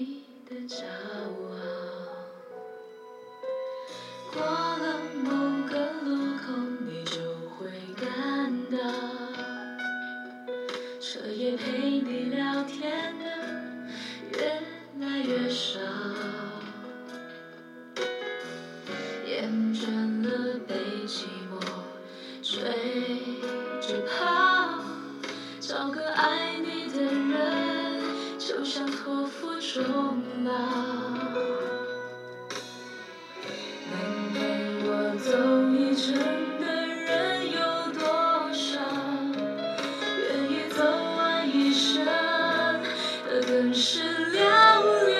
你的骄傲。过了某个路口，你就会感到，彻夜陪终老。能陪我走一程的人有多少？愿意走完一生的更是寥寥。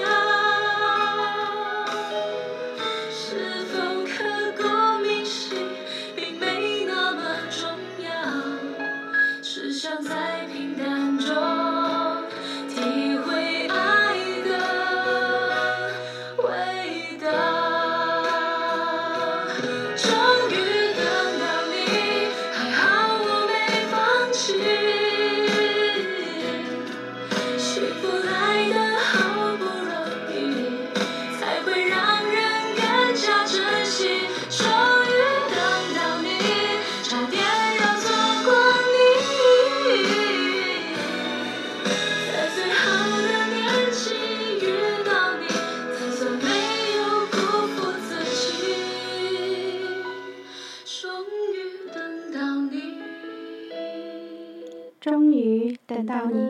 到你，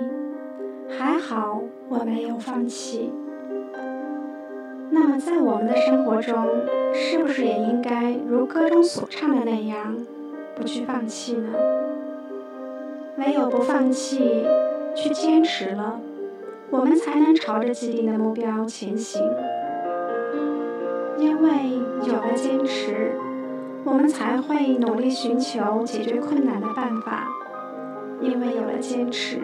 还好我没有放弃。那么，在我们的生活中，是不是也应该如歌中所唱的那样，不去放弃呢？唯有不放弃，去坚持了，我们才能朝着既定的目标前行。因为有了坚持，我们才会努力寻求解决困难的办法。因为有了坚持，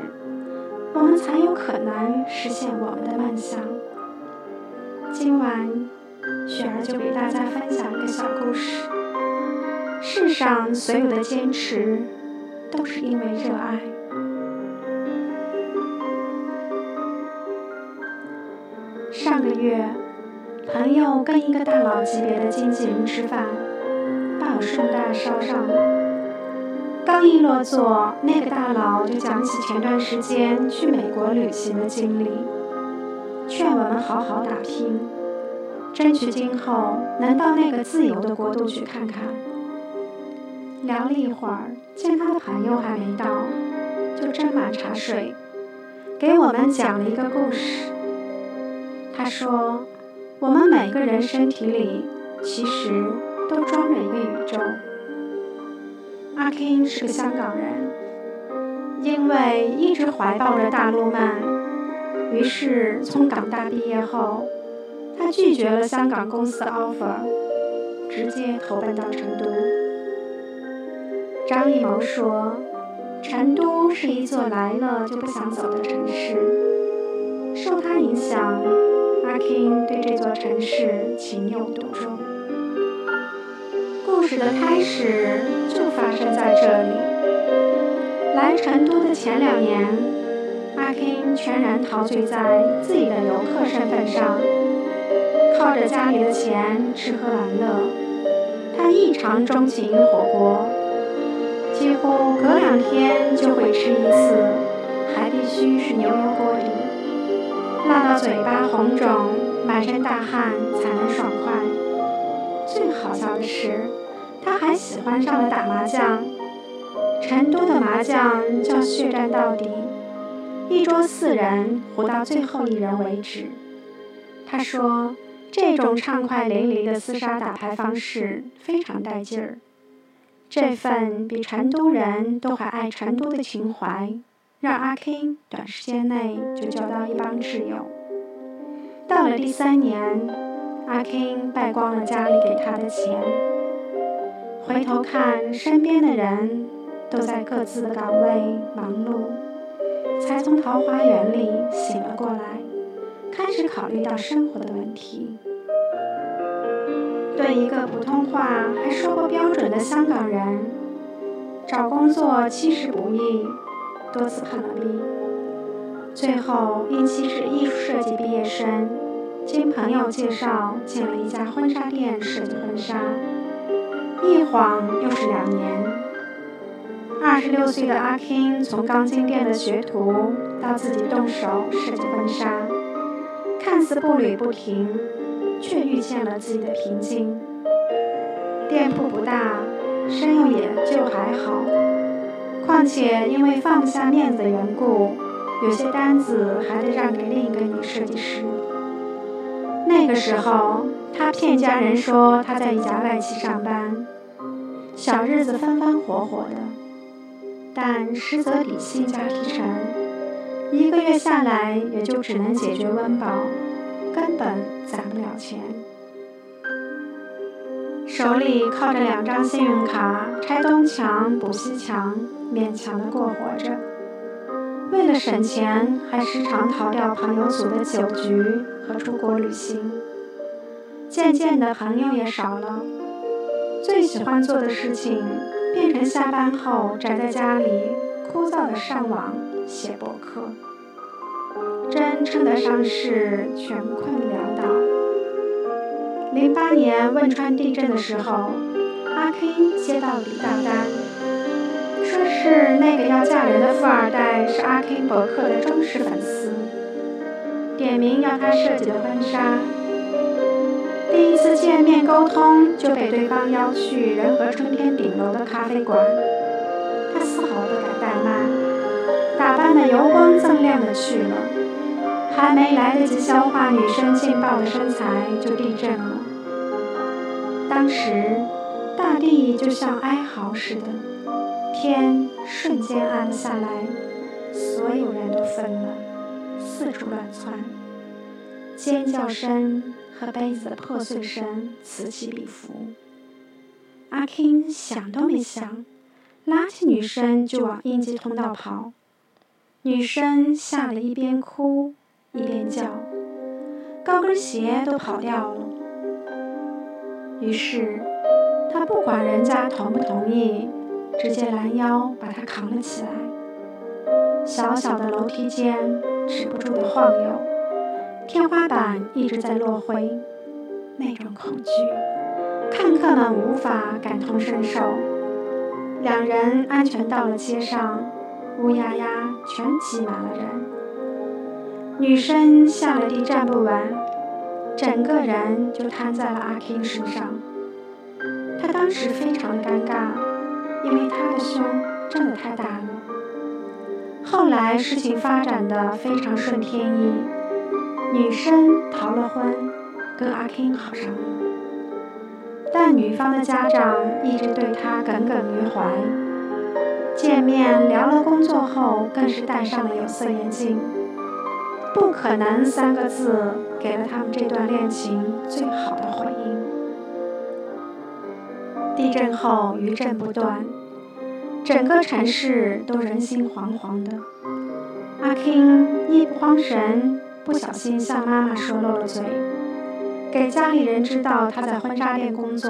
我们才有可能实现我们的梦想。今晚，雪儿就给大家分享一个小故事。世上所有的坚持，都是因为热爱。上个月，朋友跟一个大佬级别的经纪人吃饭，把我顺带捎上了。刚一落座，那个大佬就讲起前段时间去美国旅行的经历，劝我们好好打拼，争取今后能到那个自由的国度去看看。聊了一会儿，见他的朋友还没到，就斟满茶水，给我们讲了一个故事。他说，我们每个人身体里其实都装着一个宇宙。阿 King 是个香港人，因为一直怀抱着大陆梦，于是从港大毕业后，他拒绝了香港公司的 offer，直接投奔到成都。张艺谋说：“成都是一座来了就不想走的城市。”受他影响，阿 King 对这座城市情有独钟。故事的开始就发生在这里。来成都的前两年，阿 King 全然陶醉在自己的游客身份上，靠着家里的钱吃喝玩乐。他异常钟情火锅，几乎隔两天就会吃一次，还必须是牛油锅底，辣到嘴巴红肿、满身大汗才能爽快。最好笑的是。他还喜欢上了打麻将，成都的麻将叫血战到底，一桌四人胡到最后一人为止。他说，这种畅快淋漓的厮杀打牌方式非常带劲儿。这份比成都人都还爱成都的情怀，让阿 King 短时间内就交到一帮挚友。到了第三年，阿 King 败光了家里给他的钱。回头看身边的人都在各自的岗位忙碌，才从桃花源里醒了过来，开始考虑到生活的问题。对一个普通话还说不标准的香港人，找工作其实不易，多次碰了壁。最后因其是艺术设计毕业生，经朋友介绍进了一家婚纱店设计婚纱，一晃又是两年。二十六岁的阿 King 从钢筋店的学徒到自己动手设计婚纱，看似步履不停。却遇见了自己的瓶颈。店铺不大，生意也就还好。况且因为放不下面子的缘故，有些单子还得让给另一个女设计师。那个时候，他骗家人说他在一家外企上班，小日子风风火火的，但实则底薪加提成，一个月下来也就只能解决温饱。根本攒不了钱，手里靠着两张信用卡，拆东墙补西墙，勉强的过活着。为了省钱，还时常逃掉朋友组的酒局和出国旅行。渐渐的，朋友也少了，最喜欢做的事情变成下班后宅在家里，枯燥的上网写博客。真称得上是穷困潦倒。零八年汶川地震的时候，阿 K 接到了笔大单，说是那个要嫁人的富二代是阿 K 博客的忠实粉丝，点名要他设计的婚纱。第一次见面沟通就被对方邀去仁和春天顶楼的咖啡馆，他丝毫不敢怠慢，打扮的油光锃亮的去了。还没来得及消化女生劲爆的身材，就地震了。当时，大地就像哀嚎似的，天瞬间暗了下来，所有人都疯了，四处乱窜，尖叫声和杯子的破碎声此起彼伏。阿 King 想都没想，拉起女生就往应急通道跑，女生吓得一边哭。一边叫，高跟鞋都跑掉了。于是，他不管人家同不同意，直接拦腰把她扛了起来。小小的楼梯间止不住的晃悠，天花板一直在落灰，那种恐惧，看客们无法感同身受。两人安全到了街上，乌压压全挤满了人。女生下了地站不稳，整个人就瘫在了阿 King 身上。他当时非常的尴尬，因为他的胸真的太大了。后来事情发展的非常顺天意，女生逃了婚，跟阿 King 好上了。但女方的家长一直对她耿耿于怀，见面聊了工作后，更是戴上了有色眼镜。不可能三个字给了他们这段恋情最好的回应。地震后余震不断，整个城市都人心惶惶的。阿 King 一不慌神，不小心向妈妈说漏了嘴，给家里人知道他在婚纱店工作，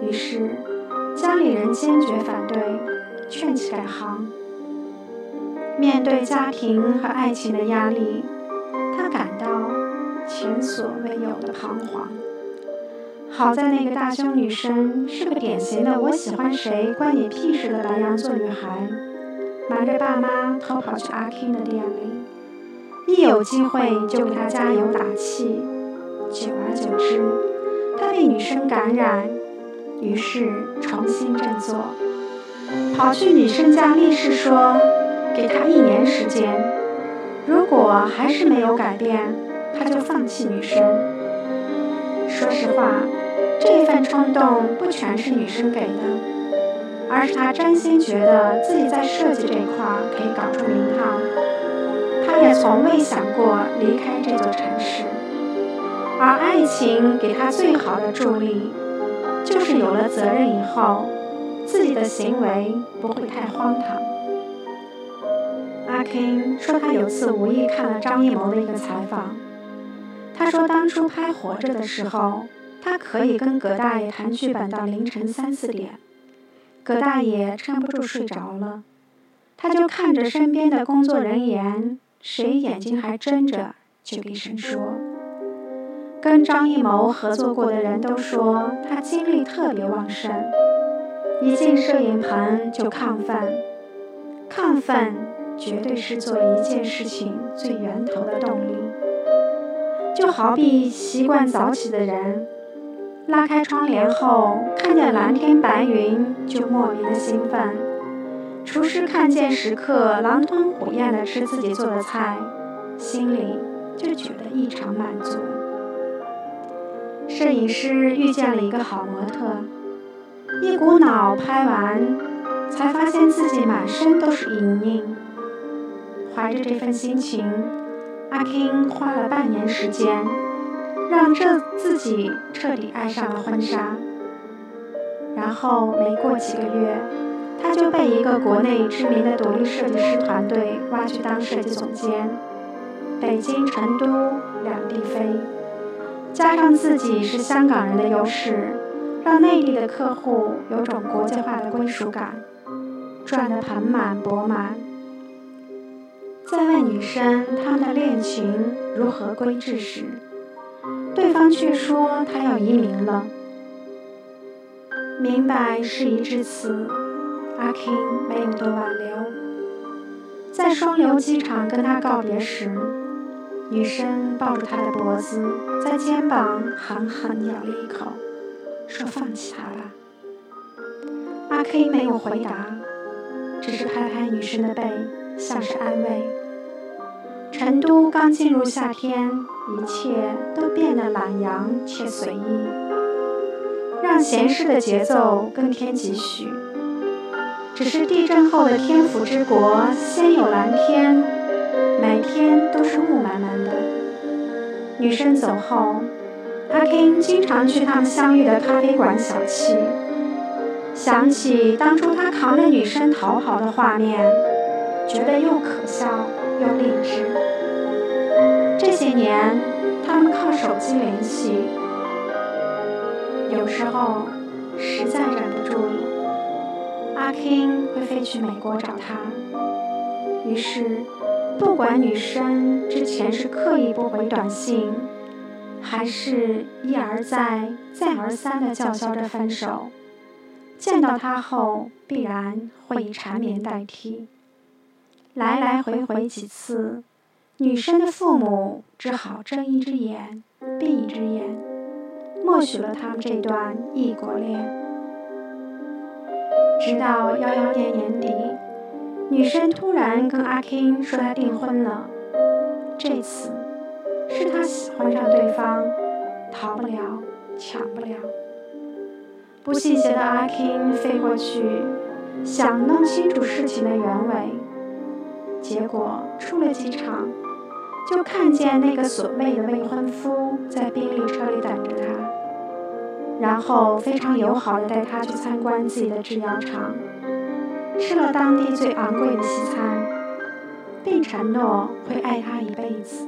于是家里人坚决反对，劝其改行。面对家庭和爱情的压力，他感到前所未有的彷徨。好在那个大胸女生是个典型的“我喜欢谁关你屁事”的白羊座女孩，瞒着爸妈偷跑去阿 King 的店里，一有机会就给他加油打气。久而久之，他被女生感染，于是重新振作，跑去女生家立誓说。给他一年时间，如果还是没有改变，他就放弃女生。说实话，这份冲动不全是女生给的，而是他真心觉得自己在设计这一块可以搞出名堂。他也从未想过离开这座城市，而爱情给他最好的助力，就是有了责任以后，自己的行为不会太荒唐。阿 k 说，他有次无意看了张艺谋的一个采访，他说当初拍《活着》的时候，他可以跟葛大爷谈剧本到凌晨三四点，葛大爷撑不住睡着了，他就看着身边的工作人员，谁眼睛还睁着，就低声说。跟张艺谋合作过的人都说他精力特别旺盛，一进摄影棚就亢奋，亢奋绝对是做一件事情最源头的动力。就好比习惯早起的人，拉开窗帘后看见蓝天白云就莫名的兴奋；厨师看见食客狼吞虎咽地吃自己做的菜，心里就觉得异常满足。摄影师遇见了一个好模特，一股脑拍完，才发现自己满身都是银印。怀着这份心情，阿 King 花了半年时间，让这自己彻底爱上了婚纱。然后没过几个月，他就被一个国内知名的独立设计师团队挖去当设计总监，北京、成都两地飞。加上自己是香港人的优势，让内地的客户有种国际化的归属感，赚得盆满钵满。在问女生他们的恋情如何归置时，对方却说他要移民了。明白事已至此，阿 k i n 没有多挽留，在双流机场跟他告别时。女生抱住他的脖子，在肩膀狠狠咬了一口，说：“放弃他吧。”阿 K 没有回答，只是拍拍女生的背，像是安慰。成都刚进入夏天，一切都变得懒洋且随意，让闲适的节奏更添几许。只是地震后的天府之国，先有蓝天。每天都是雾满满的。女生走后，阿 King 经常去他们相遇的咖啡馆小憩，想起当初他扛着女生逃跑的画面，觉得又可笑又励志。这些年，他们靠手机联系，有时候实在忍不住了，阿 King 会飞去美国找她，于是。不管女生之前是刻意不回短信，还是一而再、再而三的叫嚣着分手，见到他后必然会以缠绵代替。来来回回几次，女生的父母只好睁一只眼闭一只眼，默许了他们这段异国恋。直到幺幺年年底。女生突然跟阿 King 说她订婚了，这次是她喜欢上对方，逃不了，抢不了。不信邪的阿 King 飞过去，想弄清楚事情的原委，结果出了机场，就看见那个所谓的未婚夫在宾利车里等着他，然后非常友好的带他去参观自己的制药厂。吃了当地最昂贵的西餐，并承诺会爱她一辈子，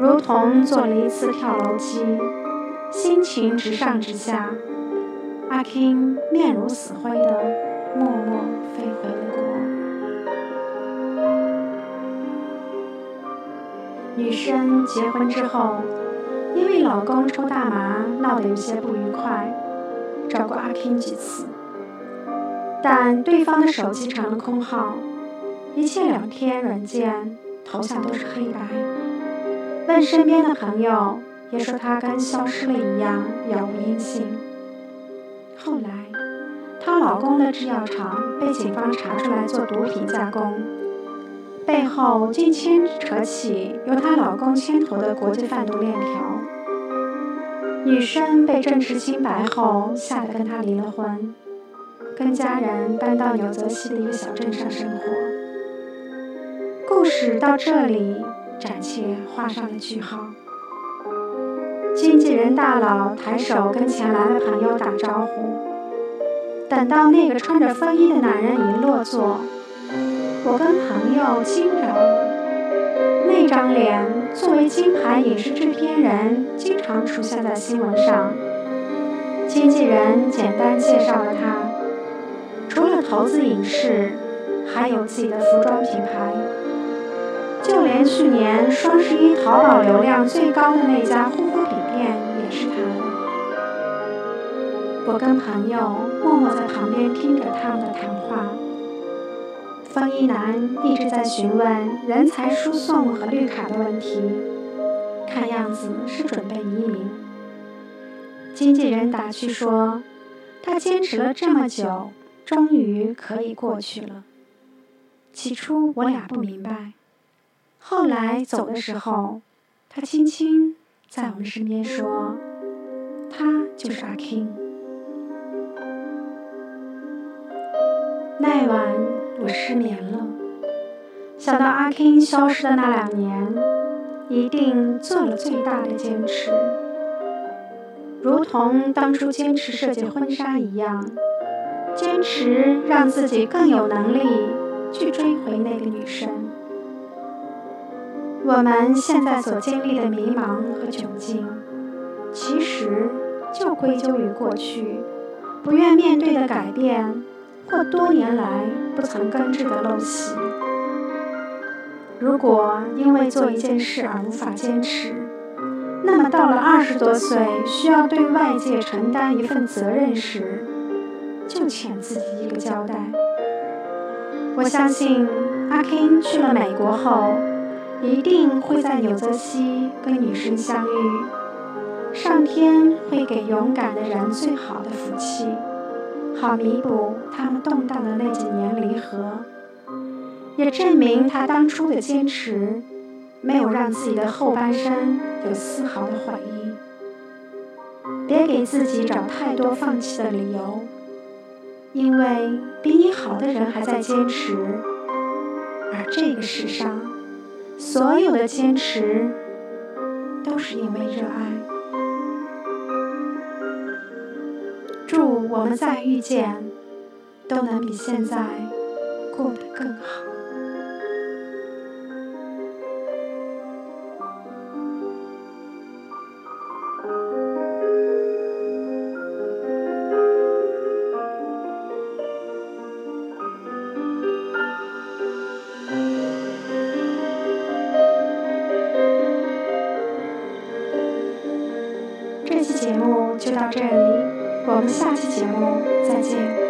如同坐了一次跳楼机，心情直上直下。阿 King 面如死灰的默默飞回了国。女生结婚之后，因为老公抽大麻闹得有些不愉快，找过阿 k 几次。但对方的手机成了空号，一切聊天软件头像都是黑白。问身边的朋友，也说他跟消失了一样，杳无音信。后来，她老公的制药厂被警方查出来做毒品加工，背后竟牵扯起由她老公牵头的国际贩毒链条。女生被证实清白后，吓得跟他离了婚。跟家人搬到纽泽西的一个小镇上生活。故事到这里暂且画上了句号。经纪人大佬抬手跟前来的朋友打招呼。等到那个穿着风衣的男人一落座，我跟朋友惊着。那张脸作为金牌影视制片人，经常出现在新闻上。经纪人简单介绍了他，除了投资影视，还有自己的服装品牌。就连去年双十一淘宝流量最高的那家护肤品店也是他的。我跟朋友默默在旁边听着他们的谈话。风衣男一直在询问人才输送和绿卡的问题，看样子是准备移民。经纪人打趣说：“他坚持了这么久，终于可以过去了。”起初我俩不明白。后来走的时候，他轻轻在我们身边说：“他就是阿 King。”那晚失眠了，想到阿 King 消失的那两年，一定做了最大的坚持，如同当初坚持设计婚纱一样，坚持让自己更有能力去追回那个女生。我们现在所经历的迷茫和窘境，其实就归咎于过去不愿面对的改变，或多年来不曾根治的陋习。如果因为做一件事而无法坚持，那么到了二十多岁需要对外界承担一份责任时，就欠自己一个交代。我相信阿 King 去了美国后。一定会在纽泽西跟女生相遇，上天会给勇敢的人最好的福气，好弥补他们动荡的那几年离合，也证明他当初的坚持没有让自己的后半生有丝毫的悔意。别给自己找太多放弃的理由，因为比你好的人还在坚持，而这个世上。所有的坚持都是因为热爱。我们再遇见，都能比现在过得更好。这期节目就到这里，我们下期节目再见。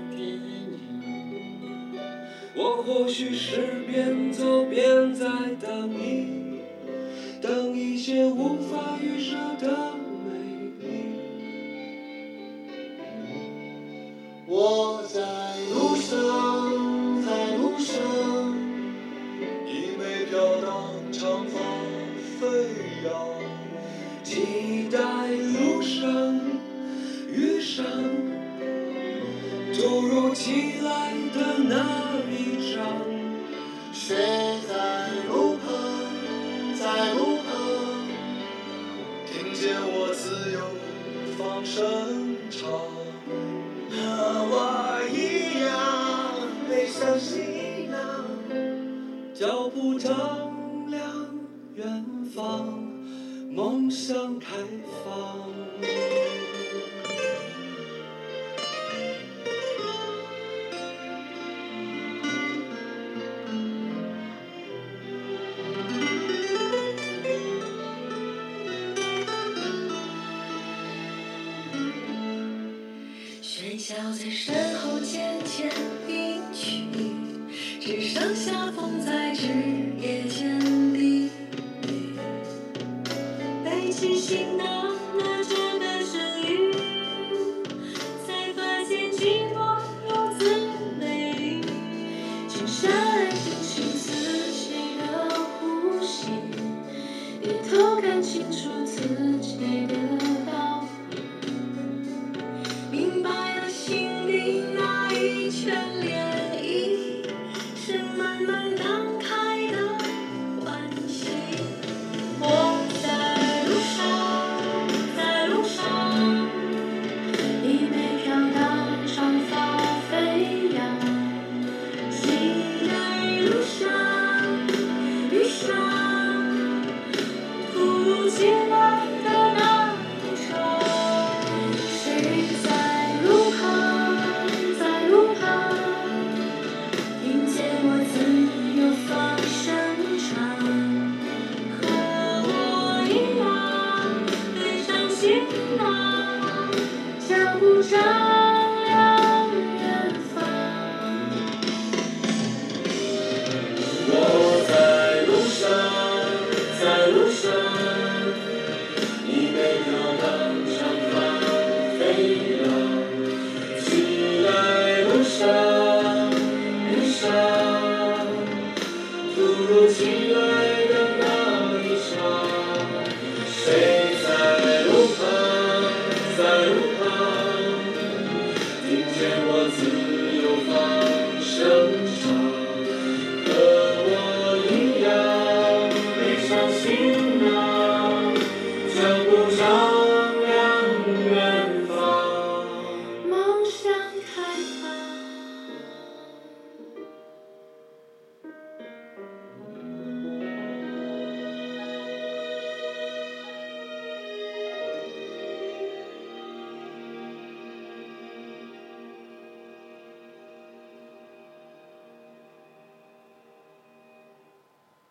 我或许是边走边在等你，等一些无法预设的美丽。我在路上，在路上，一枚飘荡长发飞扬，期待路上遇上。我自由放声唱，和我一样背向行囊，脚步丈量远方，梦想开放。清醒的那种